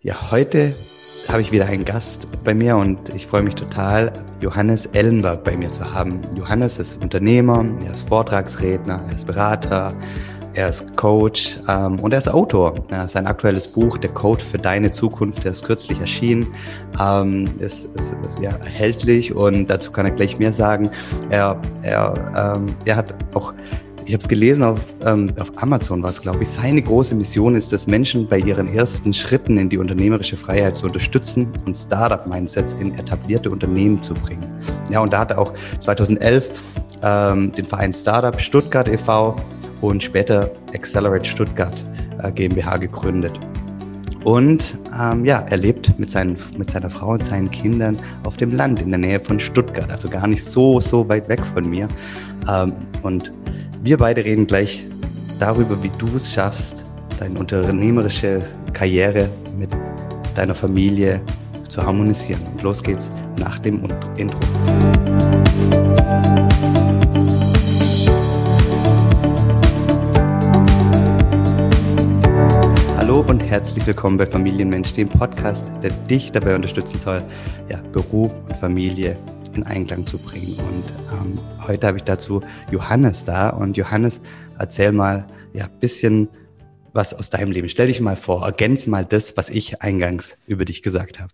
Ja, heute habe ich wieder einen Gast bei mir und ich freue mich total, Johannes Ellenberg bei mir zu haben. Johannes ist Unternehmer, er ist Vortragsredner, er ist Berater, er ist Coach ähm, und er ist Autor. Ja, sein aktuelles Buch, Der Code für deine Zukunft, der ist kürzlich erschienen, ähm, ist, ist, ist ja erhältlich und dazu kann er gleich mehr sagen. Er, er, ähm, er hat auch ich habe es gelesen auf, ähm, auf Amazon, was glaube ich, seine große Mission ist, dass Menschen bei ihren ersten Schritten in die unternehmerische Freiheit zu unterstützen und Startup-Mindsets in etablierte Unternehmen zu bringen. Ja, und da hat er auch 2011 ähm, den Verein Startup Stuttgart e.V. und später Accelerate Stuttgart äh, GmbH gegründet. Und ähm, ja, er lebt mit, seinen, mit seiner Frau und seinen Kindern auf dem Land in der Nähe von Stuttgart, also gar nicht so, so weit weg von mir. Ähm, und wir beide reden gleich darüber, wie du es schaffst, deine unternehmerische Karriere mit deiner Familie zu harmonisieren. Und los geht's nach dem Intro. Hallo und herzlich willkommen bei Familienmensch, dem Podcast, der dich dabei unterstützen soll, ja, Beruf und Familie in Einklang zu bringen. Und ähm, heute habe ich dazu Johannes da. Und Johannes, erzähl mal ja bisschen was aus deinem Leben. Stell dich mal vor, ergänze mal das, was ich eingangs über dich gesagt habe.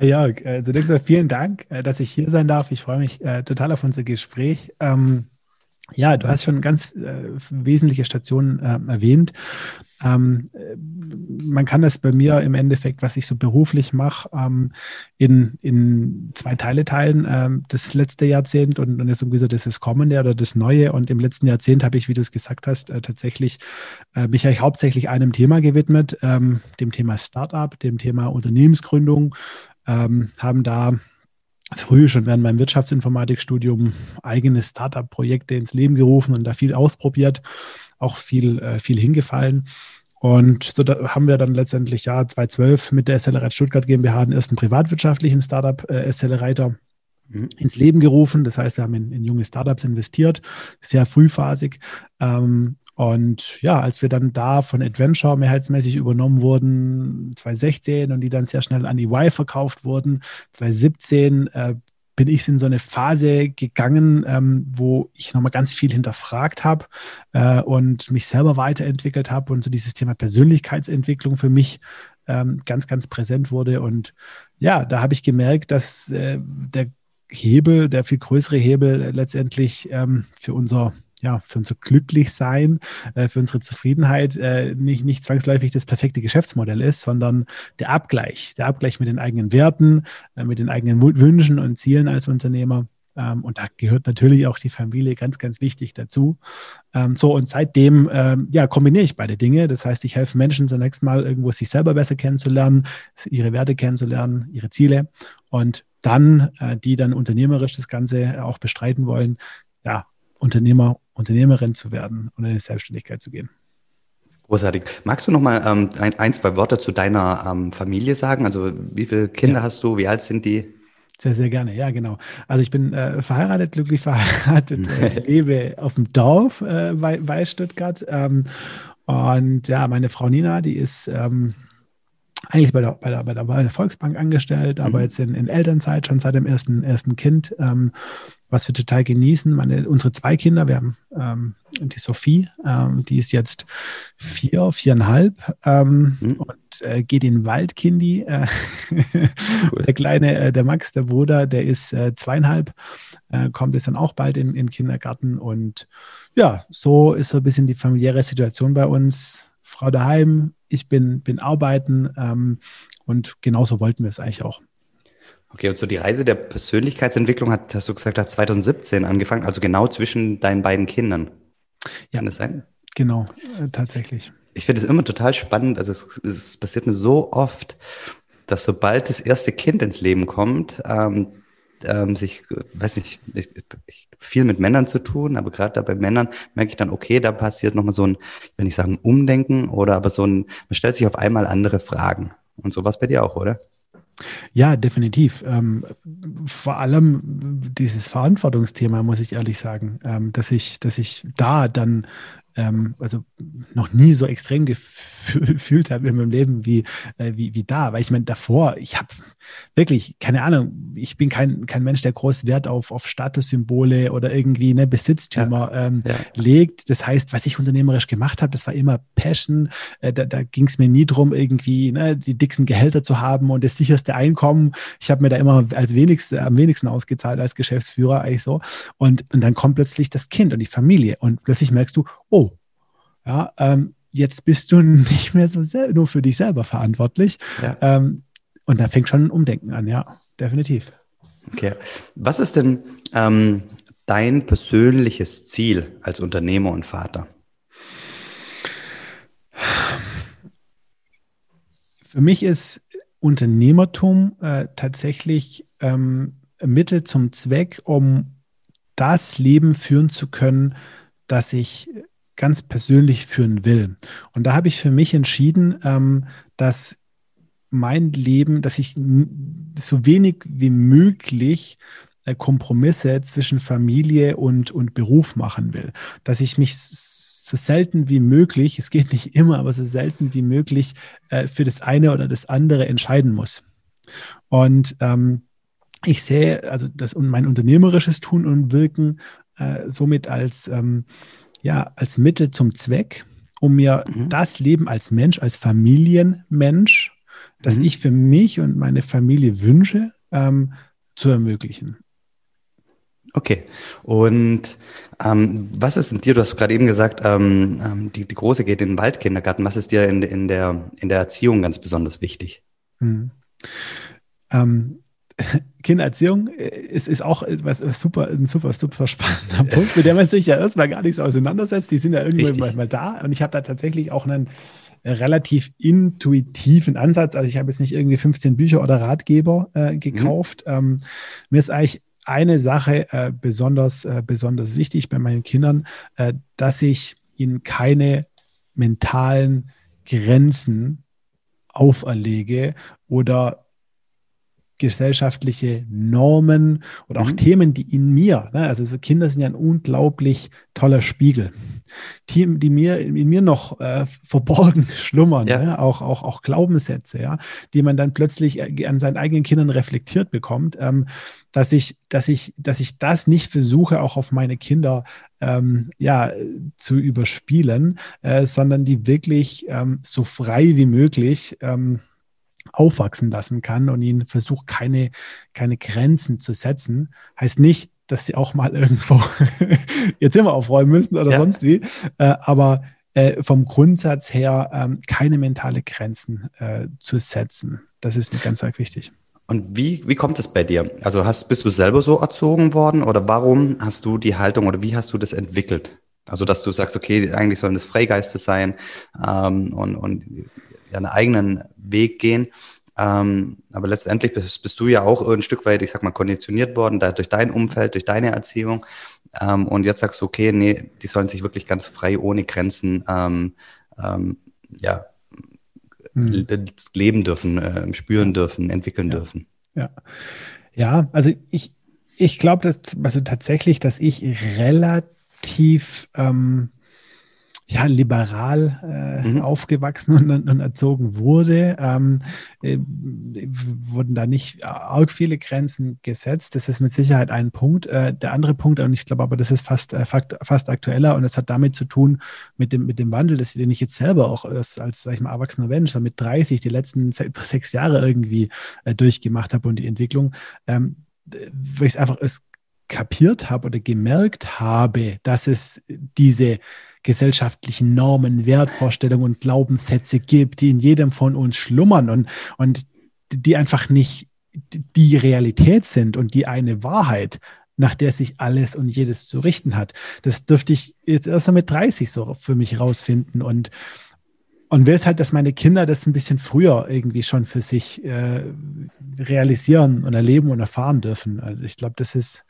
Ja, zunächst mal vielen Dank, äh, dass ich hier sein darf. Ich freue mich äh, total auf unser Gespräch. Ähm, ja, du hast schon ganz äh, wesentliche Stationen äh, erwähnt. Ähm, äh, man kann das bei mir im Endeffekt, was ich so beruflich mache, ähm, in, in zwei Teile teilen. Ähm, das letzte Jahrzehnt und, und jetzt irgendwie das, das kommende oder das neue. Und im letzten Jahrzehnt habe ich, wie du es gesagt hast, äh, tatsächlich äh, mich eigentlich hauptsächlich einem Thema gewidmet, ähm, dem Thema Startup, dem Thema Unternehmensgründung. Ähm, haben da früh schon während meinem Wirtschaftsinformatikstudium eigene Startup-Projekte ins Leben gerufen und da viel ausprobiert, auch viel, äh, viel hingefallen. Und so haben wir dann letztendlich ja 2012 mit der Accelerate Stuttgart GmbH den ersten privatwirtschaftlichen Startup äh, Accelerator mhm. ins Leben gerufen. Das heißt, wir haben in, in junge Startups investiert, sehr frühphasig. Ähm, und ja, als wir dann da von Adventure mehrheitsmäßig übernommen wurden, 2016 und die dann sehr schnell an EY verkauft wurden, 2017 äh, bin ich in so eine Phase gegangen, ähm, wo ich nochmal ganz viel hinterfragt habe äh, und mich selber weiterentwickelt habe und so dieses Thema Persönlichkeitsentwicklung für mich ähm, ganz, ganz präsent wurde. Und ja, da habe ich gemerkt, dass äh, der Hebel, der viel größere Hebel letztendlich ähm, für unser ja, für unser Glücklichsein, äh, für unsere Zufriedenheit äh, nicht, nicht zwangsläufig das perfekte Geschäftsmodell ist, sondern der Abgleich, der Abgleich mit den eigenen Werten, äh, mit den eigenen Wünschen und Zielen als Unternehmer. Ähm, und da gehört natürlich auch die Familie ganz, ganz wichtig dazu. Ähm, so, und seitdem ähm, ja, kombiniere ich beide Dinge. Das heißt, ich helfe Menschen zunächst mal irgendwo sich selber besser kennenzulernen, ihre Werte kennenzulernen, ihre Ziele und dann, die dann unternehmerisch das Ganze auch bestreiten wollen, ja, Unternehmer Unternehmerin zu werden und in die Selbstständigkeit zu gehen. Großartig. Magst du noch mal ähm, ein, ein, zwei Worte zu deiner ähm, Familie sagen? Also wie viele Kinder ja. hast du? Wie alt sind die? Sehr, sehr gerne. Ja, genau. Also ich bin äh, verheiratet, glücklich verheiratet, äh, lebe auf dem Dorf äh, bei, bei, Stuttgart. Ähm, und ja, meine Frau Nina, die ist ähm, eigentlich bei der, bei der, bei der, bei der Volksbank angestellt, aber mhm. jetzt in, in, Elternzeit schon seit dem ersten, ersten Kind. Ähm, was wir total genießen. Meine, unsere zwei Kinder, wir haben ähm, die Sophie, ähm, die ist jetzt vier, viereinhalb ähm, mhm. und äh, geht in Waldkindi. Äh, cool. Der kleine, äh, der Max, der Bruder, der ist äh, zweieinhalb, äh, kommt jetzt dann auch bald in, in den Kindergarten. Und ja, so ist so ein bisschen die familiäre Situation bei uns. Frau daheim, ich bin, bin arbeiten ähm, und genauso wollten wir es eigentlich auch. Okay, und so die Reise der Persönlichkeitsentwicklung hat, hast du gesagt, hat 2017 angefangen, also genau zwischen deinen beiden Kindern. Ja, Kann das sein? Genau, äh, tatsächlich. Ich finde es immer total spannend. Also es, es, passiert mir so oft, dass sobald das erste Kind ins Leben kommt, ähm, ähm, sich, weiß nicht, ich, ich, viel mit Männern zu tun, aber gerade da bei Männern merke ich dann, okay, da passiert nochmal so ein, ich will nicht sagen Umdenken oder aber so ein, man stellt sich auf einmal andere Fragen. Und sowas bei dir auch, oder? Ja, definitiv. Ähm, vor allem dieses Verantwortungsthema, muss ich ehrlich sagen, ähm, dass ich, dass ich da dann ähm, also noch nie so extrem gefühlt habe in meinem Leben wie, äh, wie, wie da. Weil ich meine, davor, ich habe wirklich, keine Ahnung, ich bin kein, kein Mensch, der groß Wert auf, auf Statussymbole oder irgendwie ne, Besitztümer ja. Ähm, ja. legt. Das heißt, was ich unternehmerisch gemacht habe, das war immer Passion. Äh, da da ging es mir nie drum, irgendwie ne, die dicksten Gehälter zu haben und das sicherste Einkommen. Ich habe mir da immer als wenigste, am wenigsten ausgezahlt als Geschäftsführer, eigentlich so. Und, und dann kommt plötzlich das Kind und die Familie und plötzlich merkst du, oh, ja, ähm, jetzt bist du nicht mehr so nur für dich selber verantwortlich. Ja. Ähm, und da fängt schon ein Umdenken an, ja, definitiv. Okay. Was ist denn ähm, dein persönliches Ziel als Unternehmer und Vater? Für mich ist Unternehmertum äh, tatsächlich ähm, Mittel zum Zweck, um das Leben führen zu können, das ich ganz persönlich führen will. Und da habe ich für mich entschieden, ähm, dass mein Leben, dass ich so wenig wie möglich äh, Kompromisse zwischen Familie und, und Beruf machen will. Dass ich mich so selten wie möglich, es geht nicht immer, aber so selten wie möglich äh, für das eine oder das andere entscheiden muss. Und ähm, ich sehe also das und mein unternehmerisches Tun und Wirken äh, somit als, ähm, ja, als Mittel zum Zweck, um mir mhm. das Leben als Mensch, als Familienmensch, das mhm. ich für mich und meine Familie wünsche, ähm, zu ermöglichen. Okay. Und ähm, was ist in dir, du hast gerade eben gesagt, ähm, ähm, die, die Große geht in den Waldkindergarten. Was ist dir in, in, der, in der Erziehung ganz besonders wichtig? Mhm. Ähm, Kindererziehung ist, ist auch was, was, super, ein super, super spannender Punkt, mit dem man sich ja erstmal gar nicht so auseinandersetzt. Die sind ja irgendwann mal, mal, da. Und ich habe da tatsächlich auch einen relativ intuitiven Ansatz. Also ich habe jetzt nicht irgendwie 15 Bücher oder Ratgeber äh, gekauft. Mhm. Ähm, mir ist eigentlich eine Sache äh, besonders, äh, besonders wichtig bei meinen Kindern, äh, dass ich ihnen keine mentalen Grenzen auferlege oder gesellschaftliche Normen oder auch mhm. Themen, die in mir, ne, also so Kinder sind ja ein unglaublich toller Spiegel, Themen, die mir in mir noch äh, verborgen schlummern, ja. ne, auch, auch, auch Glaubenssätze, ja, die man dann plötzlich äh, an seinen eigenen Kindern reflektiert bekommt, ähm, dass ich, dass ich, dass ich das nicht versuche, auch auf meine Kinder ähm, ja, zu überspielen, äh, sondern die wirklich ähm, so frei wie möglich ähm, aufwachsen lassen kann und ihnen versucht, keine, keine Grenzen zu setzen. Heißt nicht, dass sie auch mal irgendwo ihr Zimmer aufräumen müssen oder ja. sonst wie, äh, aber äh, vom Grundsatz her ähm, keine mentale Grenzen äh, zu setzen. Das ist mir ganz, ganz wichtig. Und wie, wie kommt es bei dir? Also hast, bist du selber so erzogen worden oder warum hast du die Haltung oder wie hast du das entwickelt? Also, dass du sagst, okay, eigentlich sollen das Freigeiste sein ähm, und, und einen eigenen Weg gehen. Ähm, aber letztendlich bist, bist, du ja auch ein Stück weit, ich sag mal, konditioniert worden, da, durch dein Umfeld, durch deine Erziehung. Ähm, und jetzt sagst du, okay, nee, die sollen sich wirklich ganz frei, ohne Grenzen, ähm, ähm ja, hm. leben dürfen, äh, spüren dürfen, entwickeln ja. dürfen. Ja. Ja, also ich, ich glaube, dass also tatsächlich, dass ich relativ ähm, ja, liberal äh, mhm. aufgewachsen und, und, erzogen wurde, ähm, äh, wurden da nicht arg viele Grenzen gesetzt. Das ist mit Sicherheit ein Punkt. Äh, der andere Punkt, und ich glaube aber, das ist fast, äh, fast aktueller und es hat damit zu tun mit dem, mit dem Wandel, das, den ich jetzt selber auch als, als sag ich mal, erwachsener Mensch mit 30 die letzten sechs Jahre irgendwie äh, durchgemacht habe und die Entwicklung, ähm, weil ich es einfach es kapiert habe oder gemerkt habe, dass es diese gesellschaftlichen Normen, Wertvorstellungen und Glaubenssätze gibt, die in jedem von uns schlummern und, und die einfach nicht die Realität sind und die eine Wahrheit, nach der sich alles und jedes zu richten hat. Das dürfte ich jetzt erst mit 30 so für mich rausfinden und und will halt, dass meine Kinder das ein bisschen früher irgendwie schon für sich äh, realisieren und erleben und erfahren dürfen. Also ich glaube, das ist,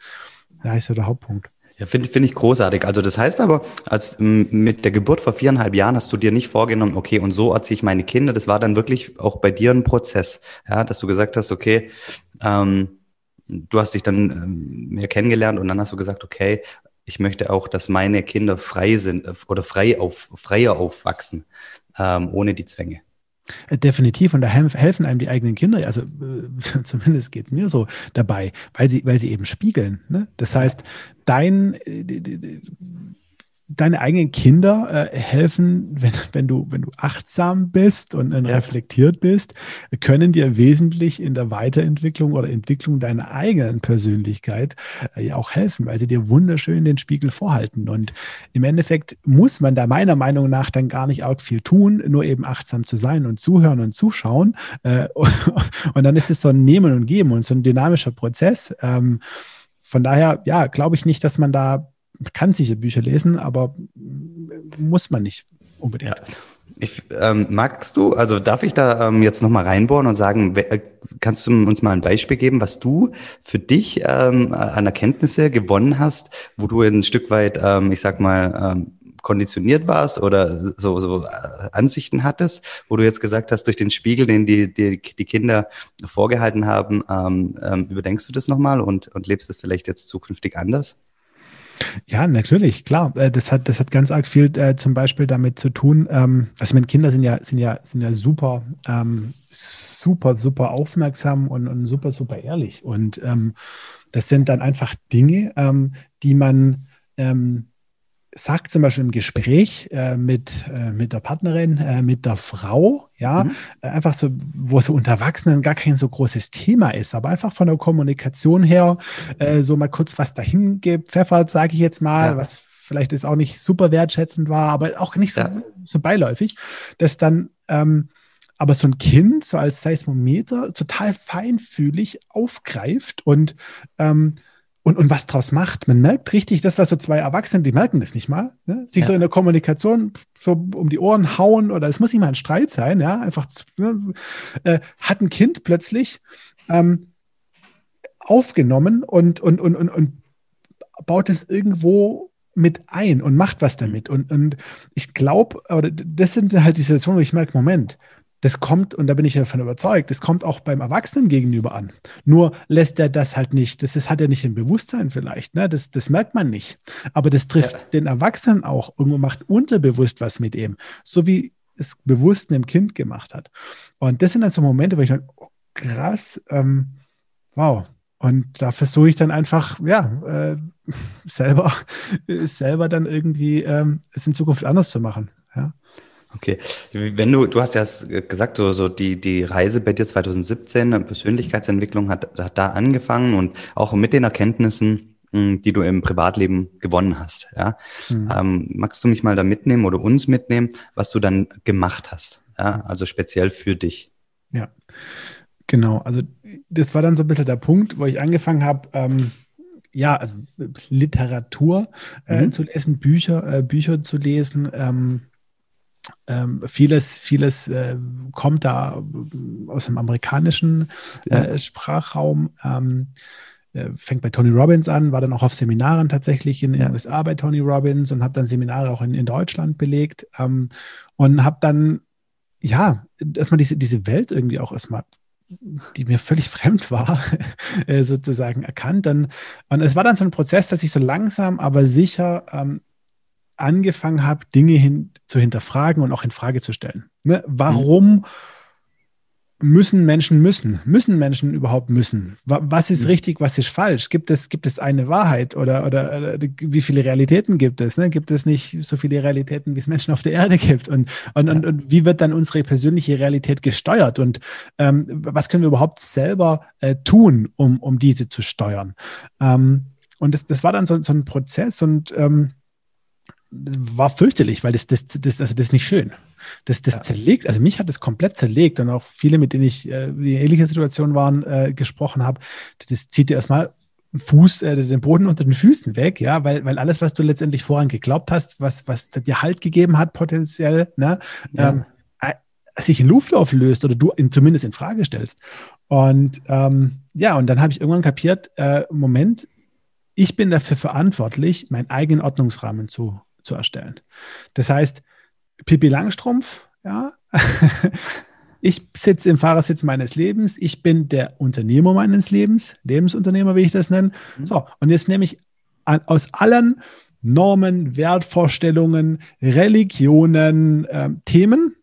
ja, ist der Hauptpunkt. Ja, finde find ich großartig. Also das heißt aber, als mit der Geburt vor viereinhalb Jahren hast du dir nicht vorgenommen, okay, und so erziehe ich meine Kinder. Das war dann wirklich auch bei dir ein Prozess, ja, dass du gesagt hast, okay, ähm, du hast dich dann ähm, mehr kennengelernt und dann hast du gesagt, okay, ich möchte auch, dass meine Kinder frei sind äh, oder frei auf, freier aufwachsen, ähm, ohne die Zwänge. Äh, definitiv, und da helfen einem die eigenen Kinder, also äh, zumindest geht es mir so dabei, weil sie, weil sie eben spiegeln. Ne? Das heißt, dein, äh, deine eigenen Kinder äh, helfen, wenn, wenn, du, wenn du achtsam bist und, ja. reflektiert bist, können dir wesentlich in der Weiterentwicklung oder Entwicklung deiner eigenen Persönlichkeit äh, ja auch helfen, weil sie dir wunderschön den Spiegel vorhalten. Und im Endeffekt muss man da meiner Meinung nach dann gar nicht auch viel tun, nur eben achtsam zu sein und zuhören und zuschauen. Äh, und dann ist es so ein Nehmen und Geben und so ein dynamischer Prozess. Ähm, von daher, ja, glaube ich nicht, dass man da man kann sicher Bücher lesen, aber muss man nicht unbedingt. Ja. Ich, ähm, magst du, also darf ich da ähm, jetzt nochmal reinbohren und sagen, äh, kannst du uns mal ein Beispiel geben, was du für dich ähm, an Erkenntnisse gewonnen hast, wo du ein Stück weit, ähm, ich sag mal, ähm, konditioniert warst oder so, so äh, Ansichten hattest, wo du jetzt gesagt hast, durch den Spiegel, den die, die, die Kinder vorgehalten haben, ähm, ähm, überdenkst du das nochmal und, und lebst es vielleicht jetzt zukünftig anders? Ja, natürlich, klar. Äh, das hat, das hat ganz arg viel äh, zum Beispiel damit zu tun. Ähm, also meine Kinder sind ja, sind ja, sind ja super, ähm, super, super aufmerksam und, und super, super ehrlich. Und ähm, das sind dann einfach Dinge, ähm, die man ähm, sagt zum Beispiel im Gespräch äh, mit, äh, mit der Partnerin, äh, mit der Frau, ja, mhm. Äh, einfach so, wo so unter Erwachsenen gar kein so großes Thema ist, aber einfach von der Kommunikation her äh, so mal kurz was dahin gepfeffert, sage ich jetzt mal, ja. was vielleicht ist auch nicht super wertschätzend war, aber auch nicht so, ja. so beiläufig, dass dann ähm, aber so ein Kind so als Seismometer total feinfühlig aufgreift und ähm, und, und was draus macht. Man merkt richtig, das, was so zwei Erwachsene, die merken das nicht mal, ne? sich ja. so in der Kommunikation so um die Ohren hauen oder es muss nicht mal ein Streit sein, ja, einfach ne? äh, hat ein Kind plötzlich ähm, aufgenommen und, und, und, und, und baut es irgendwo mit ein und macht was damit. Und, und ich glaube, das sind halt die Situationen, wo ich merke, Moment, das kommt, und da bin ich davon überzeugt, das kommt auch beim Erwachsenen gegenüber an. Nur lässt er das halt nicht, das ist, hat er nicht im Bewusstsein vielleicht, ne? das, das merkt man nicht. Aber das trifft ja. den Erwachsenen auch, irgendwo macht unterbewusst was mit ihm, so wie es bewusst einem Kind gemacht hat. Und das sind dann so Momente, wo ich dann, oh, krass, ähm, wow. Und da versuche ich dann einfach, ja, äh, selber, selber dann irgendwie ähm, es in Zukunft anders zu machen. Ja. Okay, wenn du, du hast ja gesagt, so, so die, die Reise bei dir 2017, Persönlichkeitsentwicklung hat, hat da angefangen und auch mit den Erkenntnissen, hm, die du im Privatleben gewonnen hast. Ja? Mhm. Ähm, magst du mich mal da mitnehmen oder uns mitnehmen, was du dann gemacht hast? Ja? Also speziell für dich. Ja, genau. Also das war dann so ein bisschen der Punkt, wo ich angefangen habe, ähm, ja, also Literatur äh, mhm. zu lesen, Bücher, äh, Bücher zu lesen, ähm, ähm, vieles, vieles äh, kommt da aus dem amerikanischen äh, ja. Sprachraum. Ähm, äh, fängt bei Tony Robbins an, war dann auch auf Seminaren tatsächlich in den ja. USA bei Tony Robbins und habe dann Seminare auch in, in Deutschland belegt ähm, und habe dann, ja, erstmal diese, diese Welt irgendwie auch erstmal die mir völlig fremd war, äh, sozusagen erkannt. Dann, und es war dann so ein Prozess, dass ich so langsam, aber sicher ähm, angefangen habe, Dinge hin, zu hinterfragen und auch in Frage zu stellen. Ne? Warum müssen Menschen müssen? Müssen Menschen überhaupt müssen? Was ist mhm. richtig, was ist falsch? Gibt es, gibt es eine Wahrheit oder, oder, oder wie viele Realitäten gibt es? Ne? Gibt es nicht so viele Realitäten, wie es Menschen auf der Erde gibt? Und, und, und, und wie wird dann unsere persönliche Realität gesteuert? Und ähm, was können wir überhaupt selber äh, tun, um, um diese zu steuern? Ähm, und das, das war dann so, so ein Prozess und ähm, war fürchterlich, weil das, das, das, also das ist nicht schön. Das, das ja. zerlegt, also mich hat das komplett zerlegt und auch viele, mit denen ich äh, in ähnlicher Situation waren, äh, gesprochen habe, das zieht dir erstmal Fuß, äh, den Boden unter den Füßen weg, ja, weil, weil alles, was du letztendlich voran geglaubt hast, was, was dir Halt gegeben hat, potenziell, ne, ja. ähm, äh, sich in Luft auflöst oder du ihn zumindest in Frage stellst. Und ähm, ja, und dann habe ich irgendwann kapiert, äh, Moment, ich bin dafür verantwortlich, meinen eigenen Ordnungsrahmen zu zu erstellen. Das heißt, Pippi Langstrumpf, ja, ich sitze im Fahrersitz meines Lebens, ich bin der Unternehmer meines Lebens, Lebensunternehmer, wie ich das nenne. Mhm. So, und jetzt nehme ich an, aus allen Normen, Wertvorstellungen, Religionen, äh, Themen,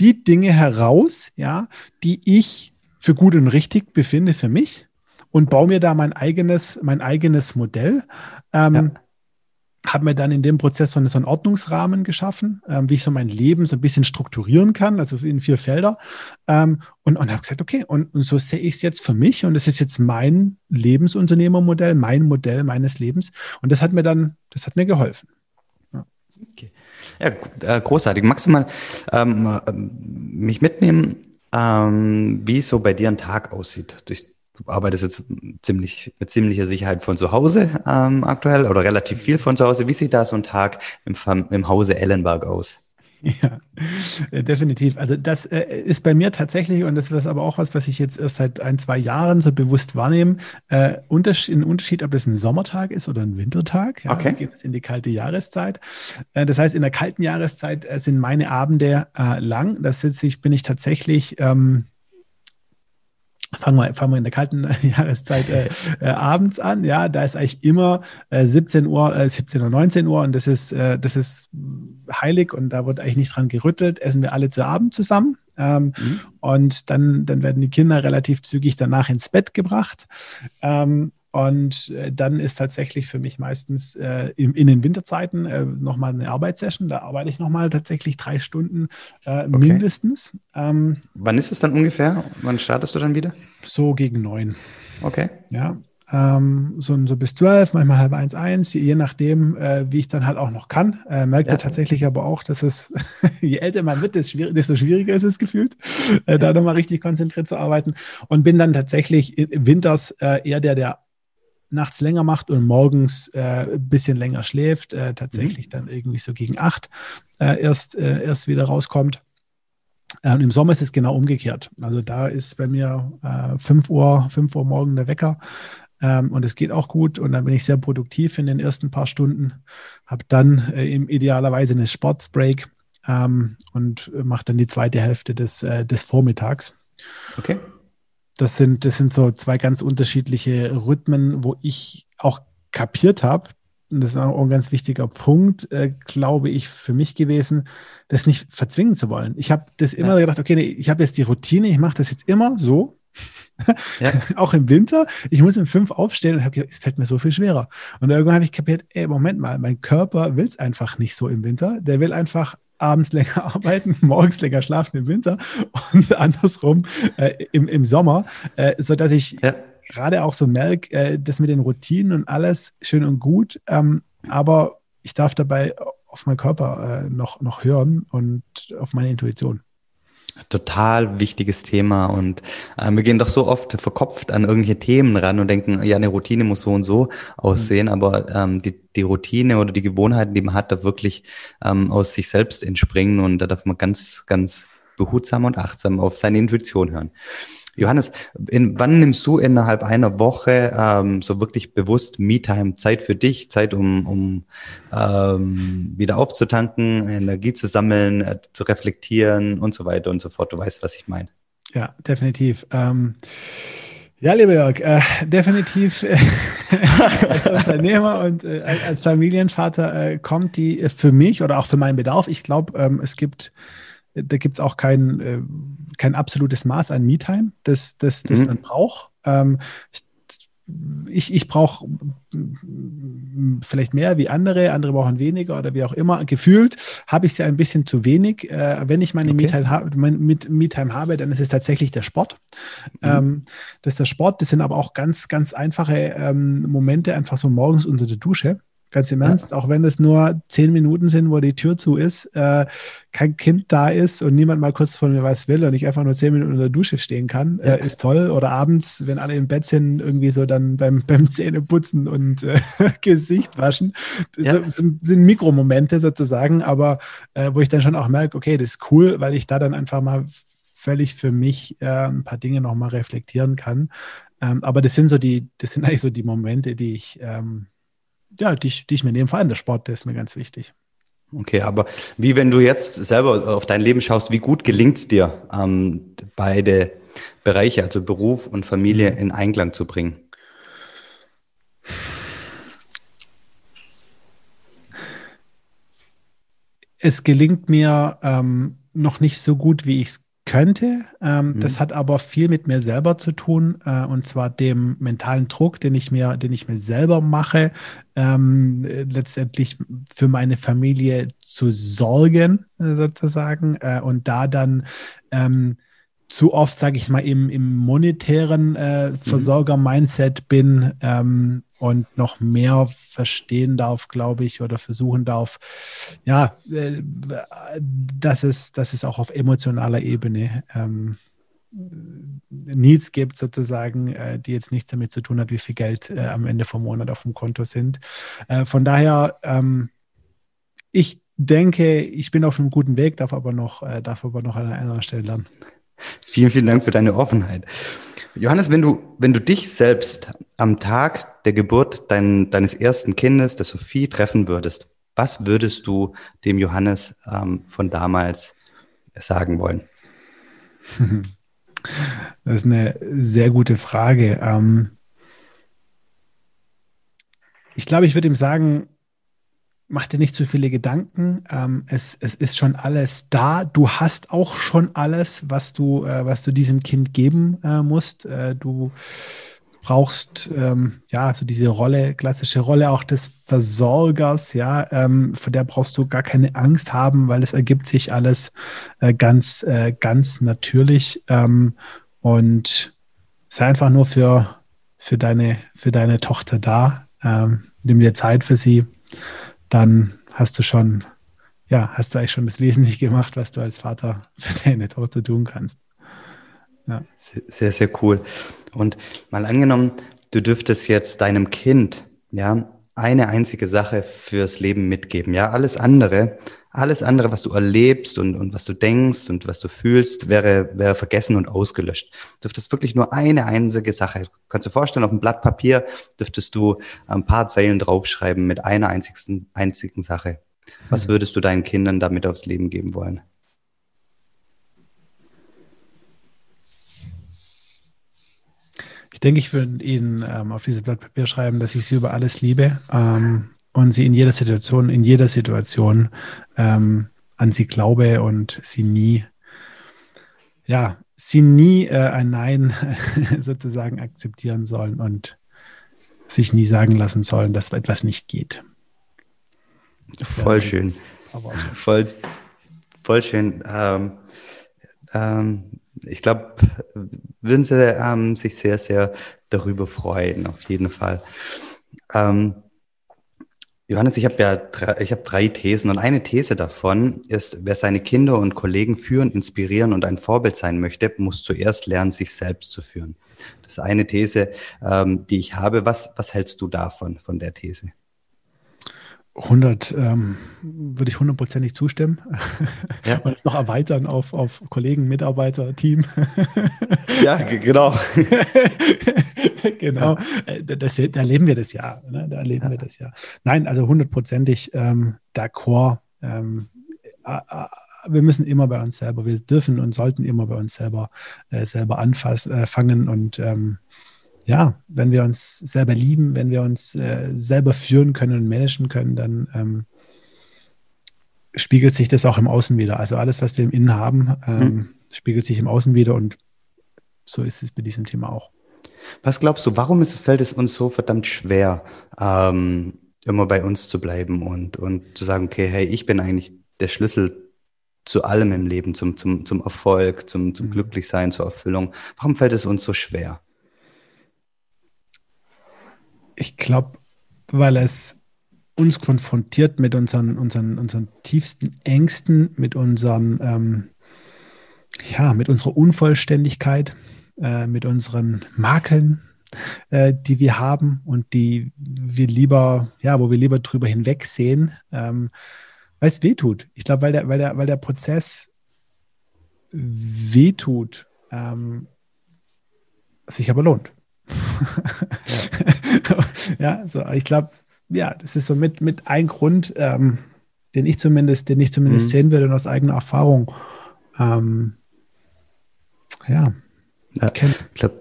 die Dinge heraus, ja, die ich für gut und richtig befinde für mich und baue mir da mein eigenes, mein eigenes Modell. Ähm, ja habe mir dann in dem Prozess so, einen Ordnungsrahmen geschaffen, ähm, wie ich so mein Leben so ein bisschen strukturieren kann, also in vier Felder. Ähm, und und habe gesagt, okay, und, und so sehe ich es jetzt für mich und das ist jetzt mein Lebensunternehmermodell, mein Modell meines Lebens. Und das hat mir dann, das hat mir geholfen. Ja. Okay. Ja, äh, großartig. Magst du mal ähm, äh, mich mitnehmen, ähm, wie so bei dir ein Tag aussieht? Durch, du arbeitest jetzt ziemlich mit ziemlicher Sicherheit von zu Hause ähm, aktuell oder relativ viel von zu Hause. Wie sieht da so ein Tag im, im Hause Ellenberg aus? Ja, äh, definitiv. Also das äh, ist bei mir tatsächlich, und das ist aber auch was, was ich jetzt erst seit ein, zwei Jahren so bewusst wahrnehme, äh, Unterschied, ein Unterschied, ob das ein Sommertag ist oder ein Wintertag. Ja, okay. Geht es in die kalte Jahreszeit. Äh, das heißt, in der kalten Jahreszeit äh, sind meine Abende äh, lang. Das sitze ich, bin ich tatsächlich ähm, fangen wir, fangen wir in der kalten Jahreszeit äh, äh, abends an. Ja, da ist eigentlich immer äh, 17 Uhr, äh, 17 oder 19 Uhr und das ist, äh, das ist heilig und da wird eigentlich nicht dran gerüttelt. Essen wir alle zu Abend zusammen. Ähm, mhm. Und dann, dann werden die Kinder relativ zügig danach ins Bett gebracht. Ähm, und äh, dann ist tatsächlich für mich meistens äh, in, in, den Winterzeiten äh, nochmal eine Arbeitssession. Da arbeite ich nochmal tatsächlich drei Stunden äh, okay. mindestens. Ähm, Wann ist es dann ungefähr? Wann startest du dann wieder? So gegen neun. Okay. Ja. Ähm, so, so bis zwölf, manchmal halb eins, eins, je nachdem, äh, wie ich dann halt auch noch kann. Äh, merkt ja. tatsächlich aber auch, dass es, je älter man wird, desto schwieriger ist es gefühlt, äh, da nochmal richtig konzentriert zu arbeiten. Und bin dann tatsächlich winters äh, eher der, der nachts länger macht und morgens äh, ein bisschen länger schläft, äh, tatsächlich mhm. dann irgendwie so gegen acht äh, erst, äh, erst wieder rauskommt. Und im Sommer ist es genau umgekehrt. Also da ist bei mir äh, 5 Uhr, 5 Uhr morgen der Wecker. Ähm, und es geht auch gut und dann bin ich sehr produktiv in den ersten paar Stunden. Habe dann äh, im idealerweise eine Sportsbreak ähm, und mache dann die zweite Hälfte des, äh, des Vormittags. Okay. Das sind, das sind so zwei ganz unterschiedliche Rhythmen, wo ich auch kapiert habe, und das ist auch ein ganz wichtiger Punkt, äh, glaube ich, für mich gewesen, das nicht verzwingen zu wollen. Ich habe das immer ja. gedacht, okay, nee, ich habe jetzt die Routine, ich mache das jetzt immer so. Ja. auch im Winter. Ich muss um fünf aufstehen und habe gesagt, es fällt mir so viel schwerer. Und irgendwann habe ich kapiert, ey, Moment mal, mein Körper will es einfach nicht so im Winter. Der will einfach abends länger arbeiten, morgens länger schlafen im Winter und andersrum äh, im, im Sommer, äh, sodass ich ja. gerade auch so merke, äh, das mit den Routinen und alles schön und gut, ähm, aber ich darf dabei auf meinen Körper äh, noch, noch hören und auf meine Intuition. Total wichtiges Thema und äh, wir gehen doch so oft verkopft an irgendwelche Themen ran und denken, ja, eine Routine muss so und so aussehen, mhm. aber ähm, die, die Routine oder die Gewohnheiten, die man hat, da wirklich ähm, aus sich selbst entspringen und da darf man ganz, ganz behutsam und achtsam auf seine Intuition hören. Johannes, in, wann nimmst du innerhalb einer Woche ähm, so wirklich bewusst Me-Time, Zeit für dich, Zeit, um, um ähm, wieder aufzutanken, Energie zu sammeln, äh, zu reflektieren und so weiter und so fort. Du weißt, was ich meine. Ja, definitiv. Ähm, ja, lieber Jörg, äh, definitiv äh, als Unternehmer und äh, als Familienvater äh, kommt die für mich oder auch für meinen Bedarf. Ich glaube, ähm, es gibt da gibt es auch kein, äh, kein absolutes Maß an Me-Time, das, das, das mhm. man braucht. Ähm, ich, ich brauche vielleicht mehr wie andere, andere brauchen weniger oder wie auch immer. Gefühlt habe ich ja ein bisschen zu wenig. Äh, wenn ich meine okay. Me-Time ha Me habe, dann ist es tatsächlich der Sport. Mhm. Ähm, das ist der Sport, das sind aber auch ganz, ganz einfache ähm, Momente, einfach so morgens unter der Dusche. Ganz im Ernst, auch wenn es nur zehn Minuten sind, wo die Tür zu ist, äh, kein Kind da ist und niemand mal kurz von mir was will und ich einfach nur zehn Minuten in der Dusche stehen kann, ja. äh, ist toll. Oder abends, wenn alle im Bett sind, irgendwie so dann beim, beim Zähneputzen und äh, Gesicht waschen. Ja. Das sind, sind Mikromomente sozusagen, aber äh, wo ich dann schon auch merke, okay, das ist cool, weil ich da dann einfach mal völlig für mich äh, ein paar Dinge nochmal reflektieren kann. Ähm, aber das sind so die, das sind eigentlich so die Momente, die ich ähm, ja, die ich, die ich mir nehme. Vor allem der Sport, der ist mir ganz wichtig. Okay, aber wie wenn du jetzt selber auf dein Leben schaust, wie gut gelingt es dir, ähm, beide Bereiche, also Beruf und Familie, mhm. in Einklang zu bringen? Es gelingt mir ähm, noch nicht so gut, wie ich es könnte. Ähm, mhm. Das hat aber viel mit mir selber zu tun, äh, und zwar dem mentalen Druck, den ich mir, den ich mir selber mache, ähm, letztendlich für meine Familie zu sorgen, äh, sozusagen, äh, und da dann ähm, zu oft, sage ich mal, im, im monetären äh, mhm. Versorger-Mindset bin ähm, und noch mehr verstehen darf, glaube ich, oder versuchen darf, ja, äh, dass, es, dass es auch auf emotionaler Ebene ähm, Needs gibt, sozusagen, äh, die jetzt nichts damit zu tun hat, wie viel Geld äh, am Ende vom Monat auf dem Konto sind. Äh, von daher, ähm, ich denke, ich bin auf einem guten Weg, darf aber noch, äh, darf aber noch an einer anderen Stelle lernen. Vielen, vielen Dank für deine Offenheit. Johannes, wenn du, wenn du dich selbst am Tag der Geburt dein, deines ersten Kindes, der Sophie, treffen würdest, was würdest du dem Johannes ähm, von damals sagen wollen? Das ist eine sehr gute Frage. Ähm ich glaube, ich würde ihm sagen, mach dir nicht zu viele Gedanken. Ähm, es, es ist schon alles da. Du hast auch schon alles, was du, äh, was du diesem Kind geben äh, musst. Äh, du brauchst ähm, ja so diese Rolle, klassische Rolle auch des Versorgers, ja, ähm, vor der brauchst du gar keine Angst haben, weil es ergibt sich alles äh, ganz, äh, ganz natürlich. Ähm, und sei einfach nur für, für, deine, für deine Tochter da. Ähm, nimm dir Zeit für sie dann hast du schon, ja, hast du eigentlich schon das Wesentliche gemacht, was du als Vater für deine Tochter tun kannst. Ja. Sehr, sehr cool. Und mal angenommen, du dürftest jetzt deinem Kind, ja, eine einzige Sache fürs Leben mitgeben. Ja, alles andere alles andere, was du erlebst und, und was du denkst und was du fühlst, wäre, wäre vergessen und ausgelöscht. Du dürftest wirklich nur eine einzige Sache. Kannst du dir vorstellen, auf einem Blatt Papier dürftest du ein paar Zeilen draufschreiben mit einer einzigen, einzigen Sache. Was mhm. würdest du deinen Kindern damit aufs Leben geben wollen? Ich denke, ich würde Ihnen ähm, auf dieses Blatt Papier schreiben, dass ich Sie über alles liebe. Ähm, und sie in jeder Situation, in jeder Situation ähm, an sie glaube und sie nie, ja, sie nie äh, ein Nein sozusagen akzeptieren sollen und sich nie sagen lassen sollen, dass etwas nicht geht. voll schön. Voll, voll schön. Ähm, ähm, ich glaube, würden sie ähm, sich sehr, sehr darüber freuen, auf jeden Fall. Ähm, Johannes, ich habe ja drei, ich habe drei Thesen und eine These davon ist, wer seine Kinder und Kollegen führen, inspirieren und ein Vorbild sein möchte, muss zuerst lernen, sich selbst zu führen. Das ist eine These, ähm, die ich habe. Was, was hältst du davon, von der These? 100 ähm, würde ich hundertprozentig zustimmen. Ja. Und es noch erweitern auf, auf Kollegen, Mitarbeiter, Team. Ja, genau. genau. Ja. Äh, das, da erleben wir das ja. Ne? Da erleben ja. wir das ja. Nein, also hundertprozentig ähm, d'accord. Ähm, äh, äh, wir müssen immer bei uns selber, wir dürfen und sollten immer bei uns selber, äh, selber anfangen äh, fangen und ähm, ja, wenn wir uns selber lieben, wenn wir uns äh, selber führen können und managen können, dann ähm, spiegelt sich das auch im Außen wieder. Also alles, was wir im Innen haben, ähm, mhm. spiegelt sich im Außen wieder und so ist es bei diesem Thema auch. Was glaubst du, warum ist, fällt es uns so verdammt schwer, ähm, immer bei uns zu bleiben und, und zu sagen, okay, hey, ich bin eigentlich der Schlüssel zu allem im Leben, zum, zum, zum Erfolg, zum, zum mhm. Glücklichsein, zur Erfüllung. Warum fällt es uns so schwer? Ich glaube, weil es uns konfrontiert mit unseren, unseren, unseren tiefsten Ängsten, mit unseren, ähm, ja, mit unserer Unvollständigkeit, äh, mit unseren Makeln, äh, die wir haben und die wir lieber, ja, wo wir lieber drüber hinwegsehen, ähm, weil es weh tut. Ich glaube, weil der, weil, der, weil der Prozess wehtut, ähm, sich aber lohnt. ja, so, ich glaube, ja, das ist so mit, mit ein Grund, ähm, den ich zumindest, den ich zumindest mhm. sehen würde und aus eigener Erfahrung. Ähm, ja. ja ich glaube,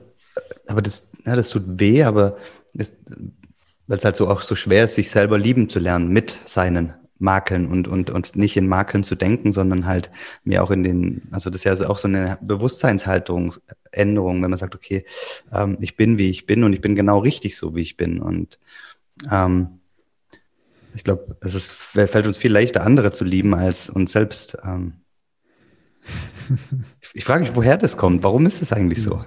aber das, ja, das tut weh, aber weil es halt so auch so schwer ist, sich selber lieben zu lernen mit seinen Makeln und, und, und nicht in Makeln zu denken, sondern halt mir auch in den, also das ist ja auch so eine Bewusstseinshaltungsänderung, wenn man sagt, okay, ähm, ich bin wie ich bin und ich bin genau richtig so, wie ich bin. Und ähm, ich glaube, es ist, fällt uns viel leichter, andere zu lieben, als uns selbst. Ähm. ich frage mich, woher das kommt. Warum ist es eigentlich so?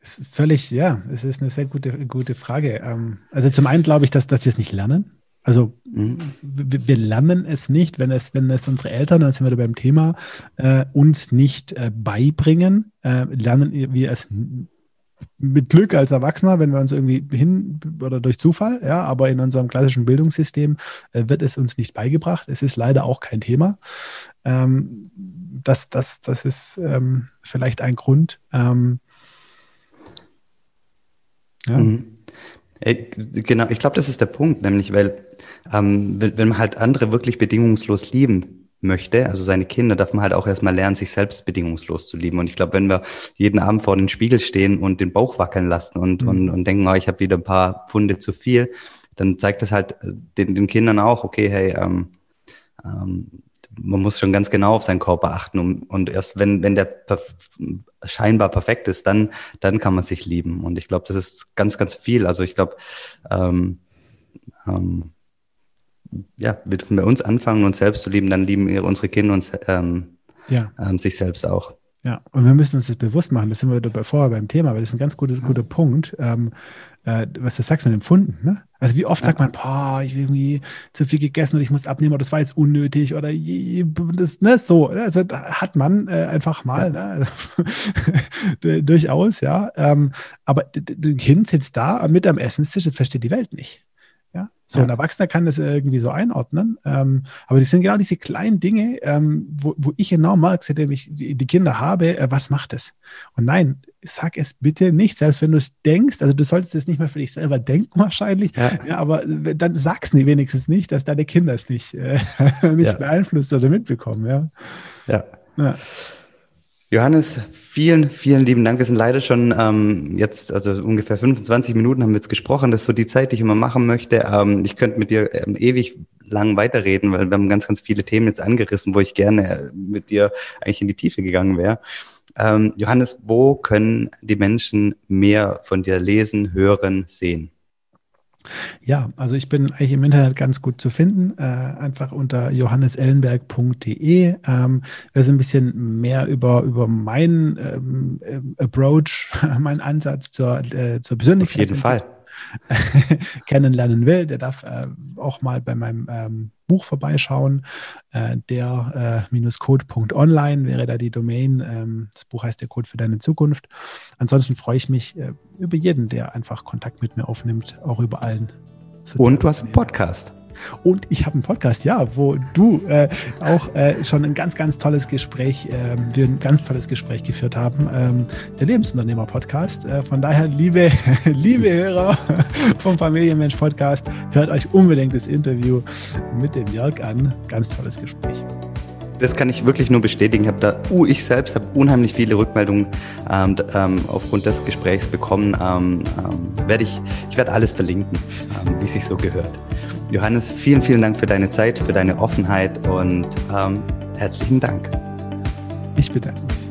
Ist völlig, ja, es ist eine sehr gute, gute Frage. Ähm, also zum einen glaube ich, dass, dass wir es nicht lernen. Also mhm. wir lernen es nicht, wenn es, wenn es unsere Eltern, dann sind wir beim Thema, äh, uns nicht äh, beibringen, äh, lernen wir es mit Glück als Erwachsener, wenn wir uns irgendwie hin oder durch Zufall, ja, aber in unserem klassischen Bildungssystem äh, wird es uns nicht beigebracht. Es ist leider auch kein Thema. Ähm, das, das, das ist ähm, vielleicht ein Grund. Ähm, ja. Mhm. Genau, ich glaube, das ist der Punkt, nämlich weil ähm, wenn, wenn man halt andere wirklich bedingungslos lieben möchte, also seine Kinder, darf man halt auch erstmal lernen, sich selbst bedingungslos zu lieben. Und ich glaube, wenn wir jeden Abend vor den Spiegel stehen und den Bauch wackeln lassen und, mhm. und, und denken, oh, ich habe wieder ein paar Pfunde zu viel, dann zeigt das halt den, den Kindern auch, okay, hey, ähm, ähm, man muss schon ganz genau auf seinen Körper achten und, und erst wenn, wenn der perf scheinbar perfekt ist, dann, dann kann man sich lieben. Und ich glaube, das ist ganz, ganz viel. Also ich glaube, ähm, ähm, ja, wir dürfen bei uns anfangen, uns selbst zu lieben, dann lieben unsere Kinder uns ähm, ja. ähm, sich selbst auch. Ja, und wir müssen uns das bewusst machen. Das sind wir dabei vorher beim Thema, weil das ist ein ganz gutes, guter Punkt. Ähm, äh, was du sagst mit Empfunden. Ne? Also wie oft ja. sagt man, boah, ich habe irgendwie zu viel gegessen und ich muss abnehmen oder das war jetzt unnötig oder das, ne, so. Also hat man äh, einfach mal, ja. ne? durchaus, ja. Ähm, aber das Kind sitzt da mit am Essenstisch, das versteht die Welt nicht. So ja. ein Erwachsener kann das irgendwie so einordnen. Ähm, aber das sind genau diese kleinen Dinge, ähm, wo, wo ich enorm merke, seitdem ich die, die Kinder habe, äh, was macht es? Und nein, sag es bitte nicht, selbst wenn du es denkst, also du solltest es nicht mehr für dich selber denken wahrscheinlich, ja. ja aber dann sag's nie wenigstens nicht, dass deine Kinder es nicht, äh, nicht beeinflusst oder mitbekommen. Ja. ja. Johannes, vielen, vielen lieben Dank. Wir sind leider schon ähm, jetzt, also ungefähr 25 Minuten haben wir jetzt gesprochen. Das ist so die Zeit, die ich immer machen möchte. Ähm, ich könnte mit dir ähm, ewig lang weiterreden, weil wir haben ganz, ganz viele Themen jetzt angerissen, wo ich gerne mit dir eigentlich in die Tiefe gegangen wäre. Ähm, Johannes, wo können die Menschen mehr von dir lesen, hören, sehen? Ja, also ich bin eigentlich im Internet ganz gut zu finden, äh, einfach unter johannesellenberg.de. Ähm, wer so ein bisschen mehr über, über meinen ähm, äh, Approach, meinen Ansatz zur, äh, zur Persönlichkeit. Auf jeden Fall. kennenlernen will, der darf äh, auch mal bei meinem ähm, Buch vorbeischauen. Äh, der-code.online äh, wäre da die Domain. Ähm, das Buch heißt Der Code für deine Zukunft. Ansonsten freue ich mich äh, über jeden, der einfach Kontakt mit mir aufnimmt, auch über allen. Und du hast einen Podcast. Und ich habe einen Podcast, ja, wo du äh, auch äh, schon ein ganz, ganz tolles Gespräch, äh, wir ein ganz tolles Gespräch geführt haben, ähm, der Lebensunternehmer-Podcast. Äh, von daher, liebe, liebe Hörer vom Familienmensch-Podcast, hört euch unbedingt das Interview mit dem Jörg an. Ganz tolles Gespräch das kann ich wirklich nur bestätigen. Ich habe da, uh, ich selbst habe unheimlich viele Rückmeldungen ähm, ähm, aufgrund des Gesprächs bekommen. Ähm, ähm werde ich, ich werde alles verlinken, ähm, wie sich so gehört. Johannes, vielen, vielen Dank für deine Zeit, für deine Offenheit und ähm, herzlichen Dank. Ich bedanke mich.